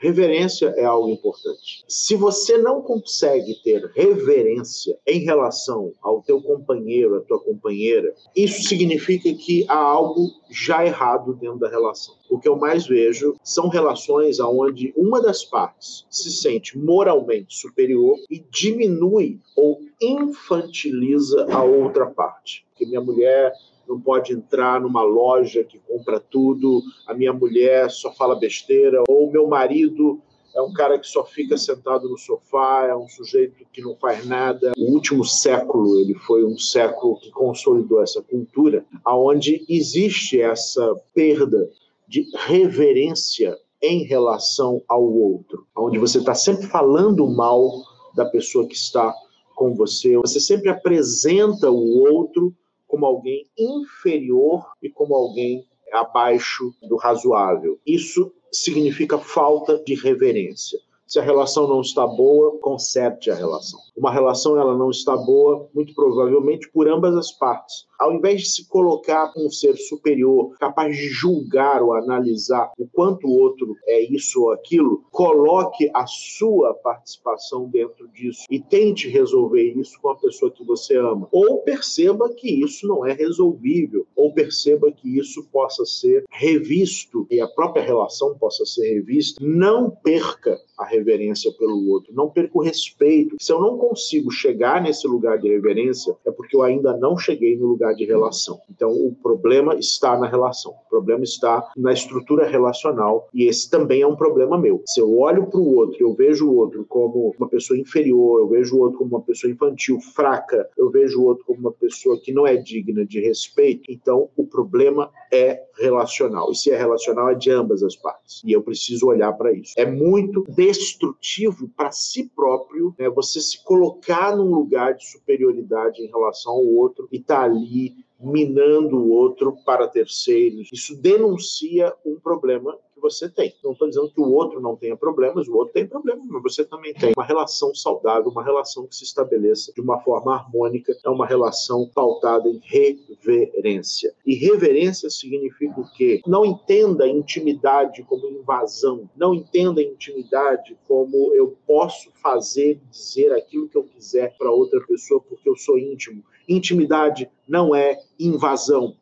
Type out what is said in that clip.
Reverência é algo importante. Se você não consegue ter reverência em relação ao teu companheiro, à tua companheira, isso significa que há algo já errado dentro da relação. O que eu mais vejo são relações onde uma das partes se sente moralmente superior e diminui ou infantiliza a outra parte. Que minha mulher não pode entrar numa loja que compra tudo, a minha mulher só fala besteira, ou meu marido é um cara que só fica sentado no sofá, é um sujeito que não faz nada. O último século, ele foi um século que consolidou essa cultura, aonde existe essa perda de reverência em relação ao outro, onde você está sempre falando mal da pessoa que está com você, você sempre apresenta o outro como alguém inferior e como alguém abaixo do razoável. Isso significa falta de reverência. Se a relação não está boa, conserte a relação. Uma relação ela não está boa, muito provavelmente por ambas as partes ao invés de se colocar como um ser superior, capaz de julgar ou analisar o quanto o outro é isso ou aquilo, coloque a sua participação dentro disso e tente resolver isso com a pessoa que você ama. Ou perceba que isso não é resolvível, ou perceba que isso possa ser revisto e a própria relação possa ser revista. Não perca a reverência pelo outro, não perca o respeito. Se eu não consigo chegar nesse lugar de reverência, é porque eu ainda não cheguei no lugar de relação. Então, o problema está na relação, o problema está na estrutura relacional, e esse também é um problema meu. Se eu olho para o outro, eu vejo o outro como uma pessoa inferior, eu vejo o outro como uma pessoa infantil, fraca, eu vejo o outro como uma pessoa que não é digna de respeito, então o problema é relacional. E se é relacional, é de ambas as partes. E eu preciso olhar para isso. É muito destrutivo para si próprio né, você se colocar num lugar de superioridade em relação ao outro e estar tá ali minando o outro para terceiros. Isso denuncia um problema você tem. Não estou dizendo que o outro não tenha problemas, o outro tem problemas, mas você também tem. Uma relação saudável, uma relação que se estabeleça de uma forma harmônica, é uma relação pautada em reverência. E reverência significa o quê? Não entenda a intimidade como invasão, não entenda a intimidade como eu posso fazer, dizer aquilo que eu quiser para outra pessoa porque eu sou íntimo. Intimidade não é invasão.